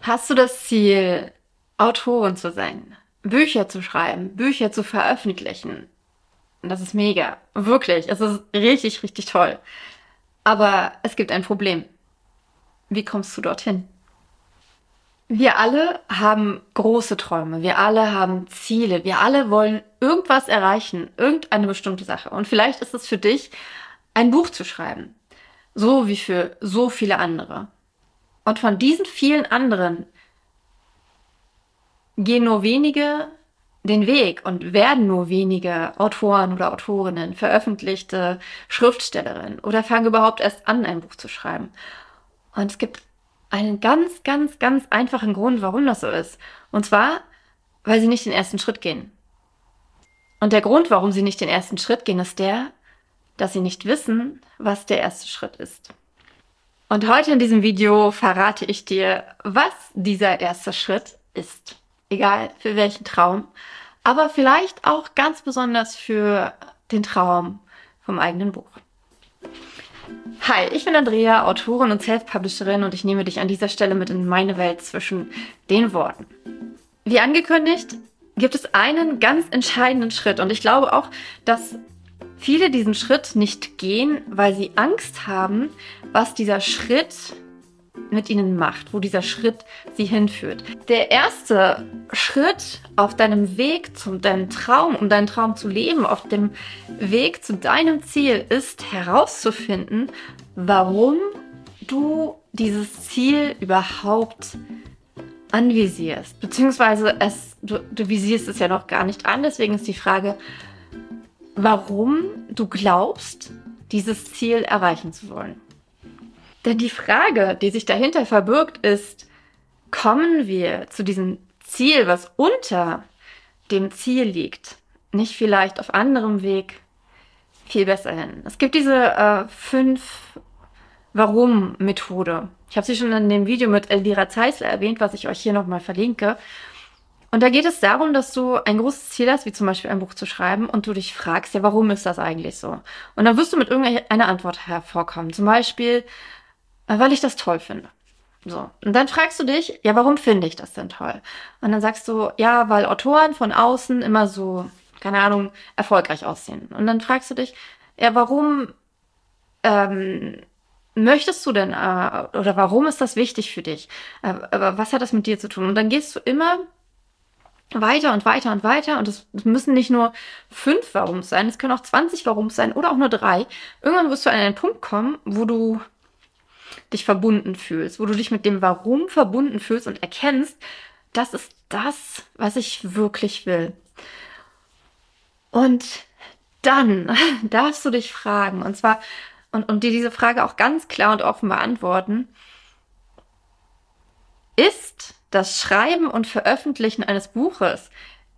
Hast du das Ziel, Autorin zu sein, Bücher zu schreiben, Bücher zu veröffentlichen? Das ist mega. Wirklich. Es ist richtig, richtig toll. Aber es gibt ein Problem. Wie kommst du dorthin? Wir alle haben große Träume, wir alle haben Ziele, wir alle wollen irgendwas erreichen, irgendeine bestimmte Sache. Und vielleicht ist es für dich, ein Buch zu schreiben, so wie für so viele andere. Und von diesen vielen anderen gehen nur wenige den Weg und werden nur wenige Autoren oder Autorinnen, veröffentlichte Schriftstellerinnen oder fangen überhaupt erst an, ein Buch zu schreiben. Und es gibt einen ganz, ganz, ganz einfachen Grund, warum das so ist. Und zwar, weil sie nicht den ersten Schritt gehen. Und der Grund, warum sie nicht den ersten Schritt gehen, ist der, dass sie nicht wissen, was der erste Schritt ist. Und heute in diesem Video verrate ich dir, was dieser erste Schritt ist. Egal für welchen Traum, aber vielleicht auch ganz besonders für den Traum vom eigenen Buch. Hi, ich bin Andrea, Autorin und Self-Publisherin und ich nehme dich an dieser Stelle mit in meine Welt zwischen den Worten. Wie angekündigt, gibt es einen ganz entscheidenden Schritt und ich glaube auch, dass viele diesen Schritt nicht gehen, weil sie Angst haben, was dieser Schritt mit ihnen macht, wo dieser Schritt sie hinführt. Der erste Schritt auf deinem Weg zu deinem Traum, um deinen Traum zu leben, auf dem Weg zu deinem Ziel ist herauszufinden, warum du dieses Ziel überhaupt anvisierst. Beziehungsweise es, du, du visierst es ja noch gar nicht an, deswegen ist die Frage, warum du glaubst, dieses Ziel erreichen zu wollen. Denn die Frage, die sich dahinter verbirgt, ist, kommen wir zu diesem Ziel, was unter dem Ziel liegt, nicht vielleicht auf anderem Weg viel besser hin? Es gibt diese äh, fünf Warum-Methode. Ich habe sie schon in dem Video mit Elvira Zeisler erwähnt, was ich euch hier nochmal verlinke. Und da geht es darum, dass du ein großes Ziel hast, wie zum Beispiel ein Buch zu schreiben, und du dich fragst, ja, warum ist das eigentlich so? Und dann wirst du mit irgendeiner Antwort hervorkommen. Zum Beispiel, äh, weil ich das toll finde. So. Und dann fragst du dich, ja, warum finde ich das denn toll? Und dann sagst du, ja, weil Autoren von außen immer so, keine Ahnung, erfolgreich aussehen. Und dann fragst du dich, ja, warum ähm, möchtest du denn, äh, oder warum ist das wichtig für dich? Äh, was hat das mit dir zu tun? Und dann gehst du immer weiter und weiter und weiter. Und es müssen nicht nur fünf Warums sein, es können auch 20 Warums sein oder auch nur drei. Irgendwann wirst du an einen Punkt kommen, wo du dich verbunden fühlst, wo du dich mit dem Warum verbunden fühlst und erkennst, das ist das, was ich wirklich will. Und dann darfst du dich fragen, und zwar, und, und dir diese Frage auch ganz klar und offen beantworten, ist das Schreiben und Veröffentlichen eines Buches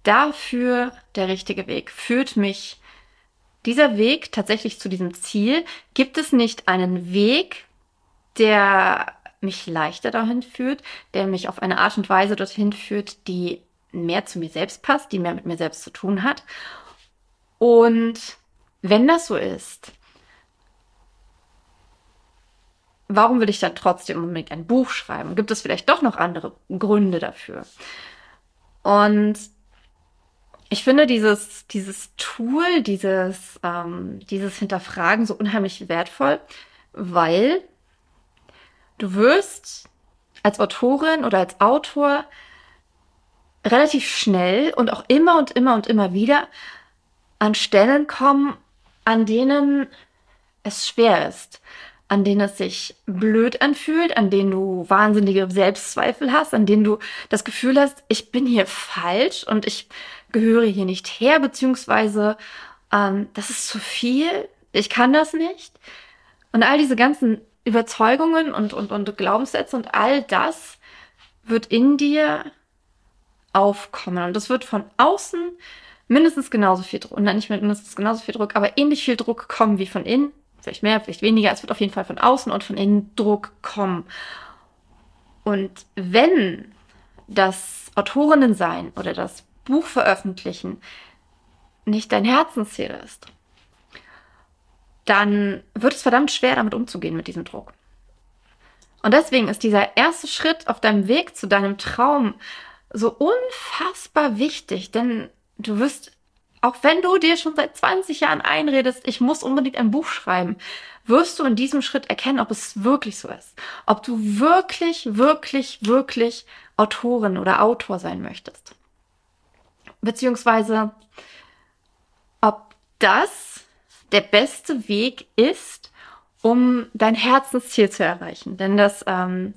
dafür der richtige Weg? Führt mich dieser Weg tatsächlich zu diesem Ziel? Gibt es nicht einen Weg, der mich leichter dahin führt, der mich auf eine Art und Weise dorthin führt, die mehr zu mir selbst passt, die mehr mit mir selbst zu tun hat? Und wenn das so ist, warum will ich dann trotzdem unbedingt ein Buch schreiben? Gibt es vielleicht doch noch andere Gründe dafür? Und ich finde dieses, dieses Tool, dieses, ähm, dieses Hinterfragen so unheimlich wertvoll, weil du wirst als Autorin oder als Autor relativ schnell und auch immer und immer und immer wieder an Stellen kommen, an denen es schwer ist, an denen es sich blöd anfühlt, an denen du wahnsinnige Selbstzweifel hast, an denen du das Gefühl hast, ich bin hier falsch und ich gehöre hier nicht her, beziehungsweise ähm, das ist zu viel, ich kann das nicht. Und all diese ganzen Überzeugungen und, und, und Glaubenssätze und all das wird in dir aufkommen. Und das wird von außen mindestens genauso viel Druck, und nicht mindestens genauso viel Druck, aber ähnlich viel Druck kommen wie von innen vielleicht mehr, vielleicht weniger. Es wird auf jeden Fall von außen und von innen Druck kommen. Und wenn das Autorinnen sein oder das Buch veröffentlichen nicht dein Herzensziel ist, dann wird es verdammt schwer, damit umzugehen mit diesem Druck. Und deswegen ist dieser erste Schritt auf deinem Weg zu deinem Traum so unfassbar wichtig, denn du wirst, auch wenn du dir schon seit 20 Jahren einredest, ich muss unbedingt ein Buch schreiben, wirst du in diesem Schritt erkennen, ob es wirklich so ist. Ob du wirklich, wirklich, wirklich Autorin oder Autor sein möchtest. Beziehungsweise, ob das der beste Weg ist, um dein Herzensziel zu erreichen. Denn das ähm,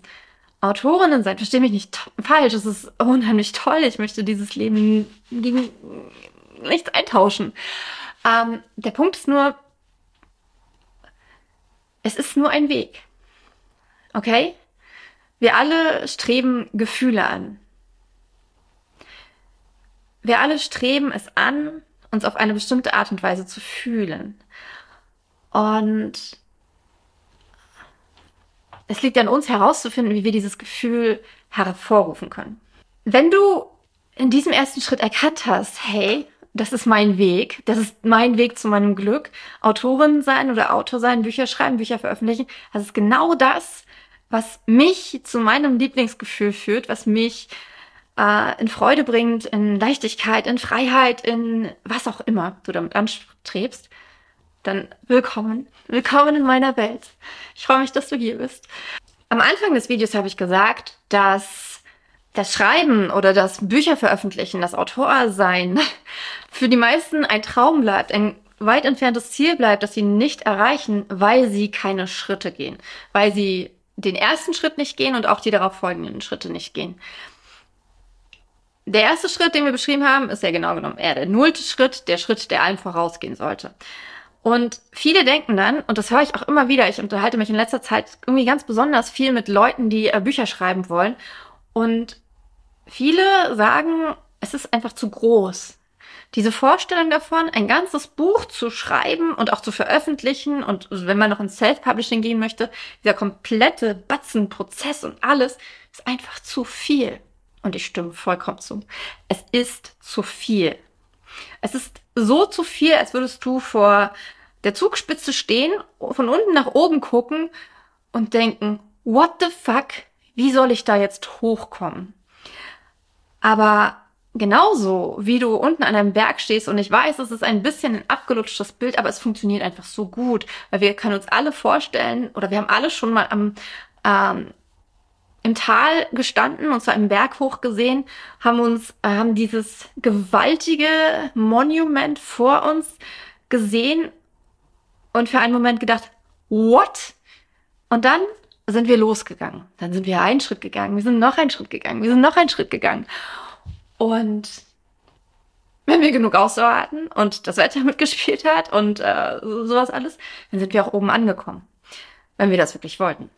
Autorinnen sein, verstehe mich nicht falsch, es ist unheimlich toll. Ich möchte dieses Leben gegen nichts eintauschen. Ähm, der Punkt ist nur, es ist nur ein Weg. Okay? Wir alle streben Gefühle an. Wir alle streben es an, uns auf eine bestimmte Art und Weise zu fühlen. Und es liegt an uns herauszufinden, wie wir dieses Gefühl hervorrufen können. Wenn du in diesem ersten Schritt erkannt hast, hey, das ist mein Weg, das ist mein Weg zu meinem Glück, Autorin sein oder Autor sein, Bücher schreiben, Bücher veröffentlichen, das ist genau das, was mich zu meinem Lieblingsgefühl führt, was mich äh, in Freude bringt, in Leichtigkeit, in Freiheit, in was auch immer du damit anstrebst, dann willkommen. Willkommen in meiner Welt. Ich freue mich, dass du hier bist. Am Anfang des Videos habe ich gesagt, dass das Schreiben oder das Bücher veröffentlichen, das Autorsein für die meisten ein Traum bleibt, ein weit entferntes Ziel bleibt, das sie nicht erreichen, weil sie keine Schritte gehen, weil sie den ersten Schritt nicht gehen und auch die darauf folgenden Schritte nicht gehen. Der erste Schritt, den wir beschrieben haben, ist ja genau genommen eher der nullte Schritt, der Schritt, der allen vorausgehen sollte. Und viele denken dann, und das höre ich auch immer wieder, ich unterhalte mich in letzter Zeit irgendwie ganz besonders viel mit Leuten, die äh, Bücher schreiben wollen. Und viele sagen, es ist einfach zu groß. Diese Vorstellung davon, ein ganzes Buch zu schreiben und auch zu veröffentlichen und wenn man noch ins Self-Publishing gehen möchte, dieser komplette Batzenprozess und alles ist einfach zu viel. Und ich stimme vollkommen zu. Es ist zu viel. Es ist so zu viel, als würdest du vor der Zugspitze stehen, von unten nach oben gucken und denken, what the fuck, wie soll ich da jetzt hochkommen? Aber genauso wie du unten an einem Berg stehst und ich weiß, es ist ein bisschen ein abgelutschtes Bild, aber es funktioniert einfach so gut, weil wir können uns alle vorstellen oder wir haben alle schon mal am ähm, im Tal gestanden und zwar im Berg hoch gesehen, haben uns äh, haben dieses gewaltige Monument vor uns gesehen und für einen Moment gedacht, what? Und dann sind wir losgegangen. Dann sind wir einen Schritt gegangen, wir sind noch einen Schritt gegangen, wir sind noch einen Schritt gegangen. Und wenn wir genug Ausdauer hatten und das Wetter mitgespielt hat und äh, sowas alles, dann sind wir auch oben angekommen. Wenn wir das wirklich wollten.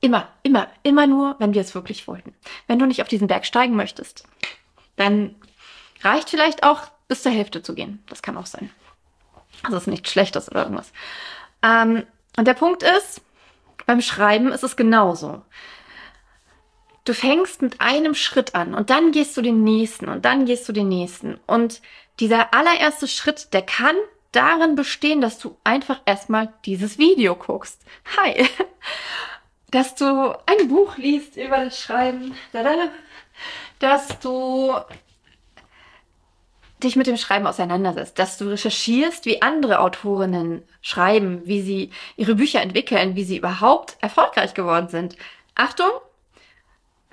Immer, immer, immer nur, wenn wir es wirklich wollten. Wenn du nicht auf diesen Berg steigen möchtest, dann reicht vielleicht auch bis zur Hälfte zu gehen. Das kann auch sein. Also ist nichts Schlechtes oder irgendwas. Ähm, und der Punkt ist, beim Schreiben ist es genauso. Du fängst mit einem Schritt an und dann gehst du den nächsten und dann gehst du den nächsten. Und dieser allererste Schritt, der kann darin bestehen, dass du einfach erstmal dieses Video guckst. Hi. Dass du ein Buch liest über das Schreiben. Dass du dich mit dem Schreiben auseinandersetzt, dass du recherchierst, wie andere Autorinnen schreiben, wie sie ihre Bücher entwickeln, wie sie überhaupt erfolgreich geworden sind. Achtung,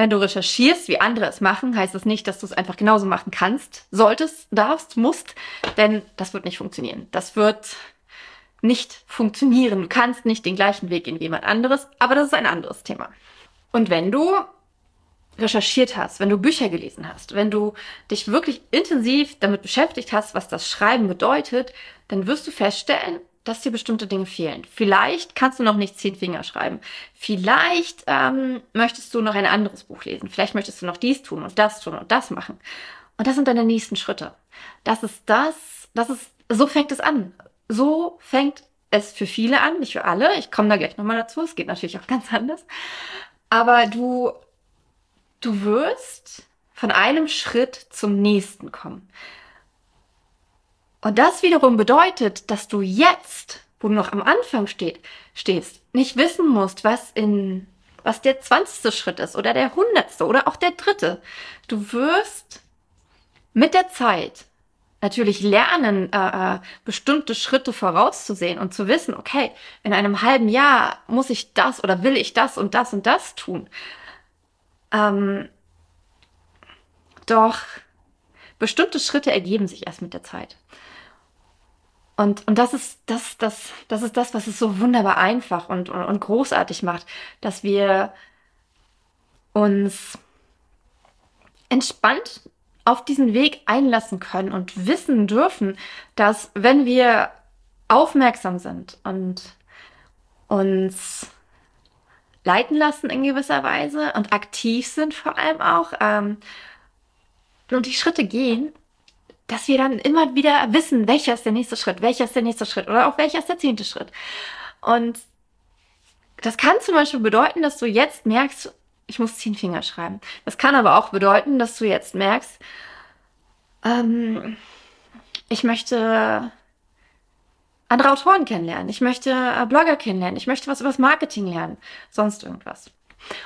wenn du recherchierst, wie andere es machen, heißt das nicht, dass du es einfach genauso machen kannst, solltest, darfst, musst, denn das wird nicht funktionieren. Das wird nicht funktionieren. Du kannst nicht den gleichen Weg gehen wie jemand anderes, aber das ist ein anderes Thema. Und wenn du recherchiert hast, wenn du Bücher gelesen hast, wenn du dich wirklich intensiv damit beschäftigt hast, was das Schreiben bedeutet, dann wirst du feststellen, dass dir bestimmte Dinge fehlen. Vielleicht kannst du noch nicht zehn Finger schreiben. Vielleicht ähm, möchtest du noch ein anderes Buch lesen. Vielleicht möchtest du noch dies tun und das tun und das machen. Und das sind deine nächsten Schritte. Das ist das, das ist, so fängt es an. So fängt es für viele an, nicht für alle. Ich komme da gleich nochmal dazu. Es geht natürlich auch ganz anders. Aber du Du wirst von einem Schritt zum nächsten kommen. Und das wiederum bedeutet, dass du jetzt, wo du noch am Anfang steht, stehst, nicht wissen musst, was in was der zwanzigste Schritt ist oder der hundertste oder auch der dritte. Du wirst mit der Zeit natürlich lernen, äh, äh, bestimmte Schritte vorauszusehen und zu wissen, okay, in einem halben Jahr muss ich das oder will ich das und das und das tun. Ähm, doch bestimmte Schritte ergeben sich erst mit der Zeit. Und, und das ist das, das, das ist das, was es so wunderbar einfach und, und, und großartig macht, dass wir uns entspannt auf diesen Weg einlassen können und wissen dürfen, dass wenn wir aufmerksam sind und uns leiten lassen in gewisser Weise und aktiv sind vor allem auch ähm, und die Schritte gehen, dass wir dann immer wieder wissen, welcher ist der nächste Schritt, welcher ist der nächste Schritt oder auch welcher ist der zehnte Schritt. Und das kann zum Beispiel bedeuten, dass du jetzt merkst, ich muss zehn Finger schreiben. Das kann aber auch bedeuten, dass du jetzt merkst, ähm, ich möchte andere Autoren kennenlernen, ich möchte äh, Blogger kennenlernen, ich möchte was über das Marketing lernen, sonst irgendwas.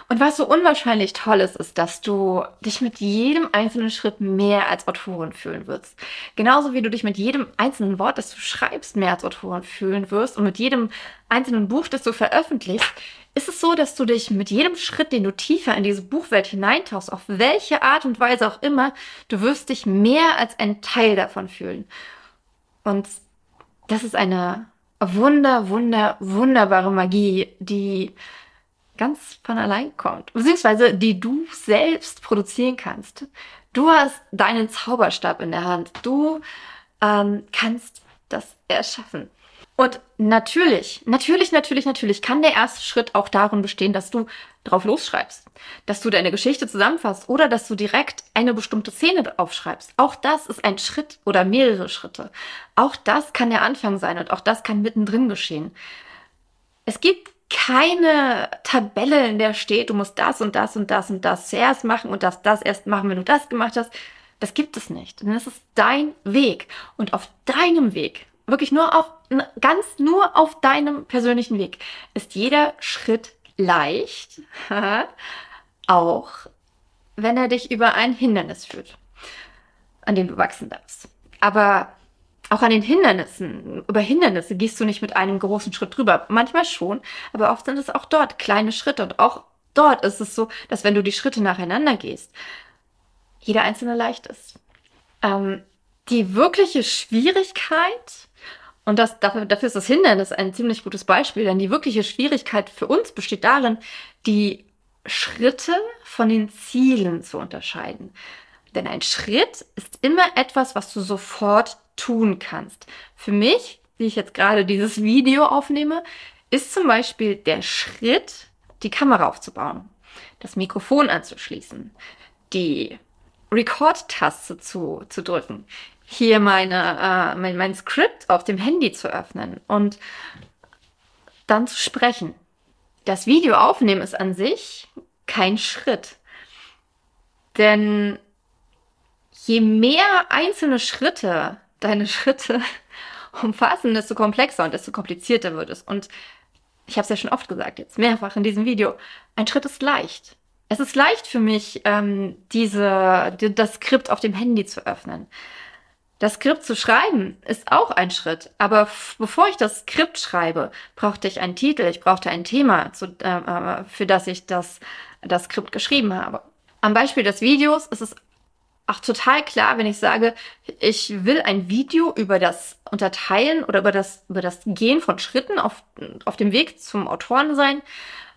Und was so unwahrscheinlich toll ist, ist, dass du dich mit jedem einzelnen Schritt mehr als Autorin fühlen wirst. Genauso wie du dich mit jedem einzelnen Wort, das du schreibst, mehr als Autorin fühlen wirst und mit jedem einzelnen Buch, das du veröffentlichst, ist es so, dass du dich mit jedem Schritt, den du tiefer in diese Buchwelt hineintauchst, auf welche Art und Weise auch immer, du wirst dich mehr als ein Teil davon fühlen. Und das ist eine wunder, wunder, wunderbare Magie, die ganz von allein kommt, beziehungsweise die du selbst produzieren kannst. Du hast deinen Zauberstab in der Hand. Du ähm, kannst das erschaffen. Und natürlich, natürlich, natürlich, natürlich kann der erste Schritt auch darin bestehen, dass du drauf losschreibst, dass du deine Geschichte zusammenfasst oder dass du direkt eine bestimmte Szene aufschreibst. Auch das ist ein Schritt oder mehrere Schritte. Auch das kann der Anfang sein und auch das kann mittendrin geschehen. Es gibt keine Tabelle, in der steht, du musst das und das und das und das zuerst machen und das, das erst machen, wenn du das gemacht hast. Das gibt es nicht. Denn es ist dein Weg. Und auf deinem Weg, wirklich nur auf, ganz nur auf deinem persönlichen Weg, ist jeder Schritt leicht, auch wenn er dich über ein Hindernis führt, an dem du wachsen darfst. Aber auch an den Hindernissen, über Hindernisse gehst du nicht mit einem großen Schritt drüber. Manchmal schon, aber oft sind es auch dort kleine Schritte und auch dort ist es so, dass wenn du die Schritte nacheinander gehst, jeder einzelne leicht ist. Ähm, die wirkliche Schwierigkeit, und das, dafür, dafür ist das Hindernis ein ziemlich gutes Beispiel, denn die wirkliche Schwierigkeit für uns besteht darin, die Schritte von den Zielen zu unterscheiden. Denn ein Schritt ist immer etwas, was du sofort tun kannst. Für mich, wie ich jetzt gerade dieses Video aufnehme, ist zum Beispiel der Schritt, die Kamera aufzubauen, das Mikrofon anzuschließen, die Record-Taste zu, zu drücken, hier meine, äh, mein, mein Skript auf dem Handy zu öffnen und dann zu sprechen. Das Video aufnehmen ist an sich kein Schritt. Denn je mehr einzelne Schritte deine Schritte umfassen, desto komplexer und desto komplizierter wird es. Und ich habe es ja schon oft gesagt, jetzt mehrfach in diesem Video, ein Schritt ist leicht. Es ist leicht für mich, ähm, diese, die, das Skript auf dem Handy zu öffnen. Das Skript zu schreiben ist auch ein Schritt, aber bevor ich das Skript schreibe, brauchte ich einen Titel, ich brauchte ein Thema, zu, äh, äh für das ich das, das Skript geschrieben habe. Am Beispiel des Videos ist es auch total klar, wenn ich sage, ich will ein Video über das Unterteilen oder über das, über das Gehen von Schritten auf, auf dem Weg zum Autoren sein,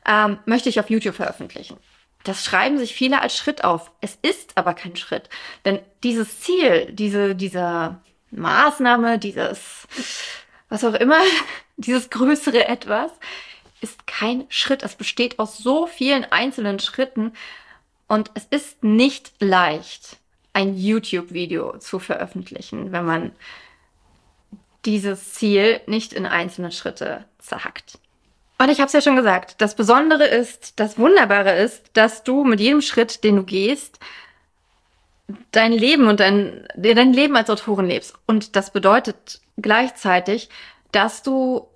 ähm, möchte ich auf YouTube veröffentlichen. Das schreiben sich viele als Schritt auf. Es ist aber kein Schritt. Denn dieses Ziel, diese, diese Maßnahme, dieses, was auch immer, dieses größere Etwas, ist kein Schritt. Es besteht aus so vielen einzelnen Schritten und es ist nicht leicht ein YouTube-Video zu veröffentlichen, wenn man dieses Ziel nicht in einzelne Schritte zerhackt. Und ich habe es ja schon gesagt, das Besondere ist, das Wunderbare ist, dass du mit jedem Schritt, den du gehst, dein Leben und dein, dein Leben als Autorin lebst. Und das bedeutet gleichzeitig, dass du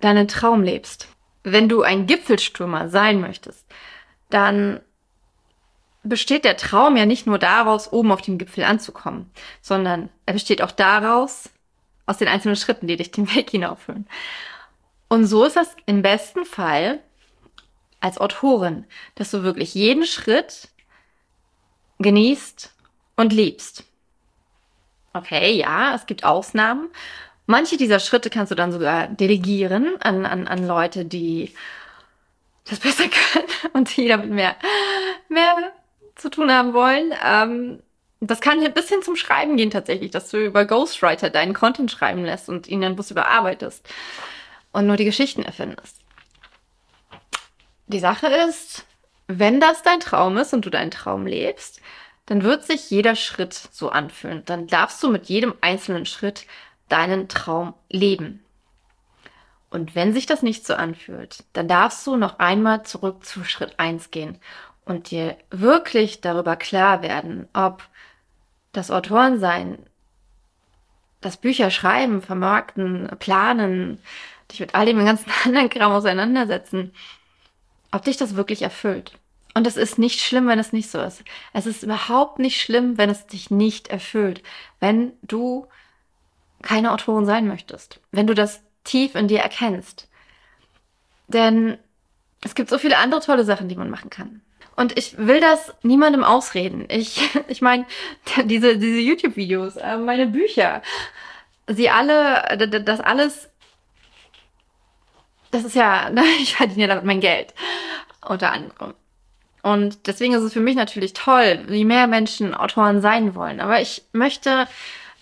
deinen Traum lebst. wenn du ein Gipfelstürmer sein möchtest, dann besteht der Traum ja nicht nur daraus, oben auf dem Gipfel anzukommen, sondern er besteht auch daraus, aus den einzelnen Schritten, die dich den Weg hinaufführen. Und so ist das im besten Fall als Autorin, dass du wirklich jeden Schritt genießt und liebst. Okay, ja, es gibt Ausnahmen. Manche dieser Schritte kannst du dann sogar delegieren an, an, an Leute, die das besser können und die damit mehr, mehr zu tun haben wollen. Ähm, das kann ein bisschen zum Schreiben gehen tatsächlich, dass du über Ghostwriter deinen Content schreiben lässt und ihn dann bloß überarbeitest und nur die Geschichten erfindest. Die Sache ist, wenn das dein Traum ist und du deinen Traum lebst, dann wird sich jeder Schritt so anfühlen. Dann darfst du mit jedem einzelnen Schritt deinen Traum leben. Und wenn sich das nicht so anfühlt, dann darfst du noch einmal zurück zu Schritt eins gehen und dir wirklich darüber klar werden, ob das Autorensein, das Bücher schreiben, vermarkten, planen, dich mit all dem ganzen anderen Kram auseinandersetzen, ob dich das wirklich erfüllt. Und es ist nicht schlimm, wenn es nicht so ist. Es ist überhaupt nicht schlimm, wenn es dich nicht erfüllt. Wenn du keine Autorin sein möchtest. Wenn du das tief in dir erkennst. Denn es gibt so viele andere tolle Sachen, die man machen kann. Und ich will das niemandem ausreden. Ich, ich meine, diese, diese YouTube-Videos, äh, meine Bücher, sie alle, das alles, das ist ja, ich verdiene damit mein Geld. Unter anderem. Und deswegen ist es für mich natürlich toll, wie mehr Menschen Autoren sein wollen. Aber ich möchte,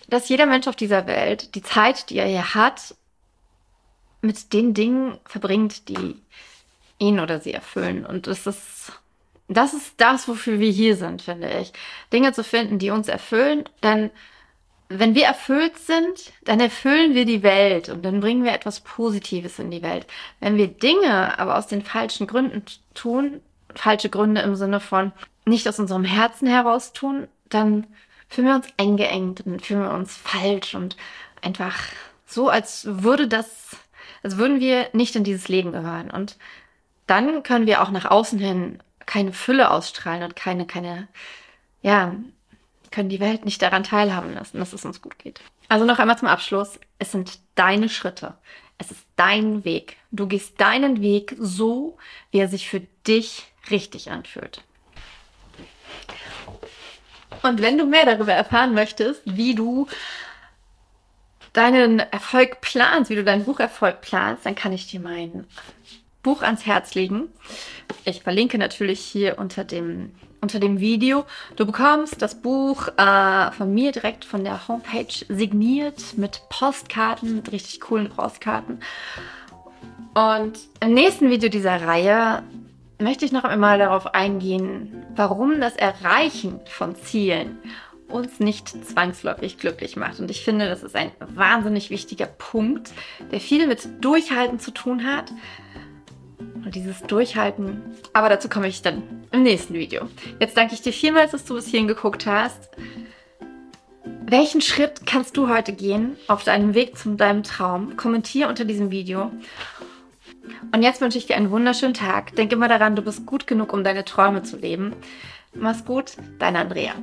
dass jeder Mensch auf dieser Welt die Zeit, die er hier hat, mit den Dingen verbringt, die ihn oder sie erfüllen. Und das ist, das ist das, wofür wir hier sind, finde ich. Dinge zu finden, die uns erfüllen, denn wenn wir erfüllt sind, dann erfüllen wir die Welt und dann bringen wir etwas Positives in die Welt. Wenn wir Dinge aber aus den falschen Gründen tun, falsche Gründe im Sinne von nicht aus unserem Herzen heraus tun, dann fühlen wir uns eingeengt und fühlen wir uns falsch und einfach so, als würde das, als würden wir nicht in dieses Leben gehören. Und dann können wir auch nach außen hin keine Fülle ausstrahlen und keine, keine, ja, können die Welt nicht daran teilhaben lassen, dass es uns gut geht. Also noch einmal zum Abschluss. Es sind deine Schritte. Es ist dein Weg. Du gehst deinen Weg so, wie er sich für dich richtig anfühlt. Und wenn du mehr darüber erfahren möchtest, wie du deinen Erfolg planst, wie du deinen Bucherfolg planst, dann kann ich dir mein Buch ans Herz legen. Ich verlinke natürlich hier unter dem, unter dem Video. Du bekommst das Buch äh, von mir direkt von der Homepage signiert mit Postkarten, richtig coolen Postkarten. Und im nächsten Video dieser Reihe möchte ich noch einmal darauf eingehen, warum das Erreichen von Zielen uns nicht zwangsläufig glücklich macht. Und ich finde, das ist ein wahnsinnig wichtiger Punkt, der viel mit Durchhalten zu tun hat. Und dieses Durchhalten, aber dazu komme ich dann im nächsten Video. Jetzt danke ich dir vielmals, dass du bis hierhin geguckt hast. Welchen Schritt kannst du heute gehen auf deinem Weg zu deinem Traum? Kommentiere unter diesem Video und jetzt wünsche ich dir einen wunderschönen Tag. Denk immer daran, du bist gut genug, um deine Träume zu leben. Mach's gut, deine Andrea.